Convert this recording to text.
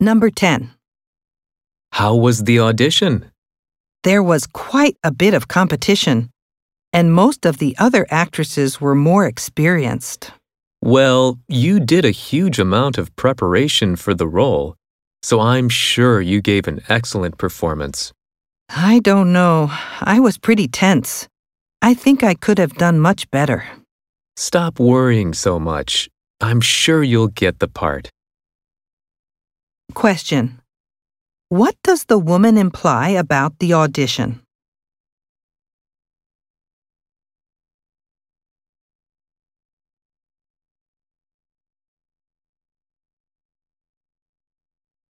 Number 10. How was the audition? There was quite a bit of competition, and most of the other actresses were more experienced. Well, you did a huge amount of preparation for the role, so I'm sure you gave an excellent performance. I don't know. I was pretty tense. I think I could have done much better. Stop worrying so much. I'm sure you'll get the part. Question. What does the woman imply about the audition?